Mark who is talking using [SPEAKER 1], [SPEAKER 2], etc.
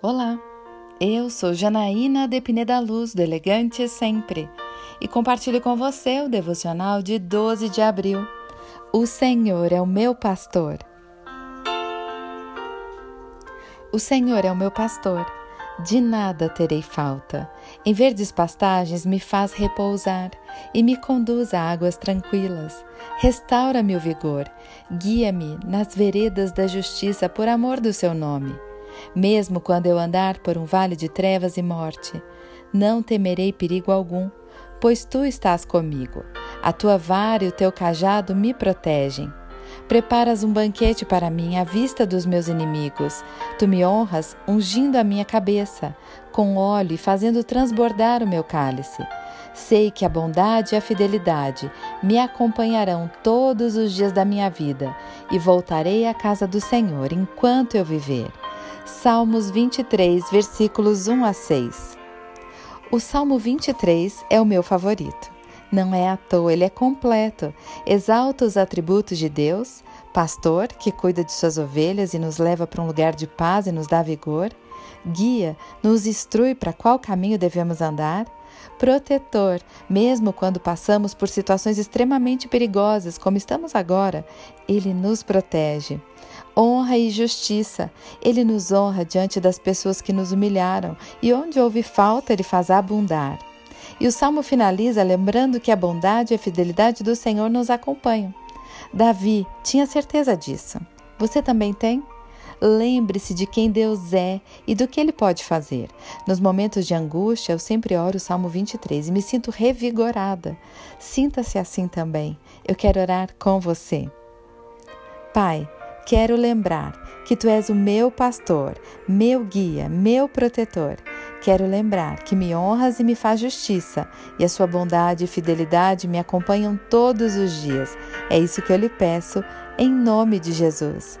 [SPEAKER 1] Olá, eu sou Janaína de Pineda Luz, do Elegante Sempre, e compartilho com você o devocional de 12 de abril. O Senhor é o meu pastor. O Senhor é o meu pastor, de nada terei falta. Em verdes pastagens me faz repousar e me conduz a águas tranquilas. Restaura-me o vigor, guia-me nas veredas da justiça por amor do seu nome. Mesmo quando eu andar por um vale de trevas e morte, não temerei perigo algum, pois tu estás comigo. A tua vara e o teu cajado me protegem. Preparas um banquete para mim à vista dos meus inimigos. Tu me honras ungindo a minha cabeça, com óleo e fazendo transbordar o meu cálice. Sei que a bondade e a fidelidade me acompanharão todos os dias da minha vida e voltarei à casa do Senhor enquanto eu viver. Salmos 23, versículos 1 a 6. O Salmo 23 é o meu favorito. Não é à toa, ele é completo. Exalta os atributos de Deus, pastor que cuida de suas ovelhas e nos leva para um lugar de paz e nos dá vigor, guia, nos instrui para qual caminho devemos andar, protetor, mesmo quando passamos por situações extremamente perigosas, como estamos agora, ele nos protege. Honra e justiça, ele nos honra diante das pessoas que nos humilharam, e onde houve falta, ele faz abundar. E o salmo finaliza lembrando que a bondade e a fidelidade do Senhor nos acompanham. Davi tinha certeza disso. Você também tem? Lembre-se de quem Deus é e do que Ele pode fazer. Nos momentos de angústia, eu sempre oro o Salmo 23 e me sinto revigorada. Sinta-se assim também. Eu quero orar com você. Pai, quero lembrar que Tu és o meu pastor, meu guia, meu protetor. Quero lembrar que me honras e me faz justiça, e a Sua bondade e fidelidade me acompanham todos os dias. É isso que eu lhe peço, em nome de Jesus.